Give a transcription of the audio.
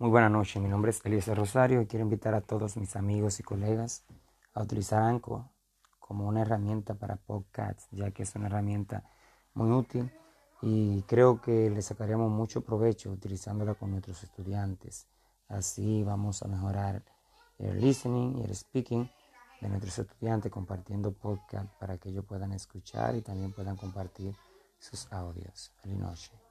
Muy buena noche, mi nombre es Eliezer Rosario y quiero invitar a todos mis amigos y colegas a utilizar Anco como una herramienta para podcasts, ya que es una herramienta muy útil y creo que le sacaríamos mucho provecho utilizándola con nuestros estudiantes. Así vamos a mejorar el listening y el speaking de nuestros estudiantes compartiendo podcast para que ellos puedan escuchar y también puedan compartir sus audios. Feliz noche.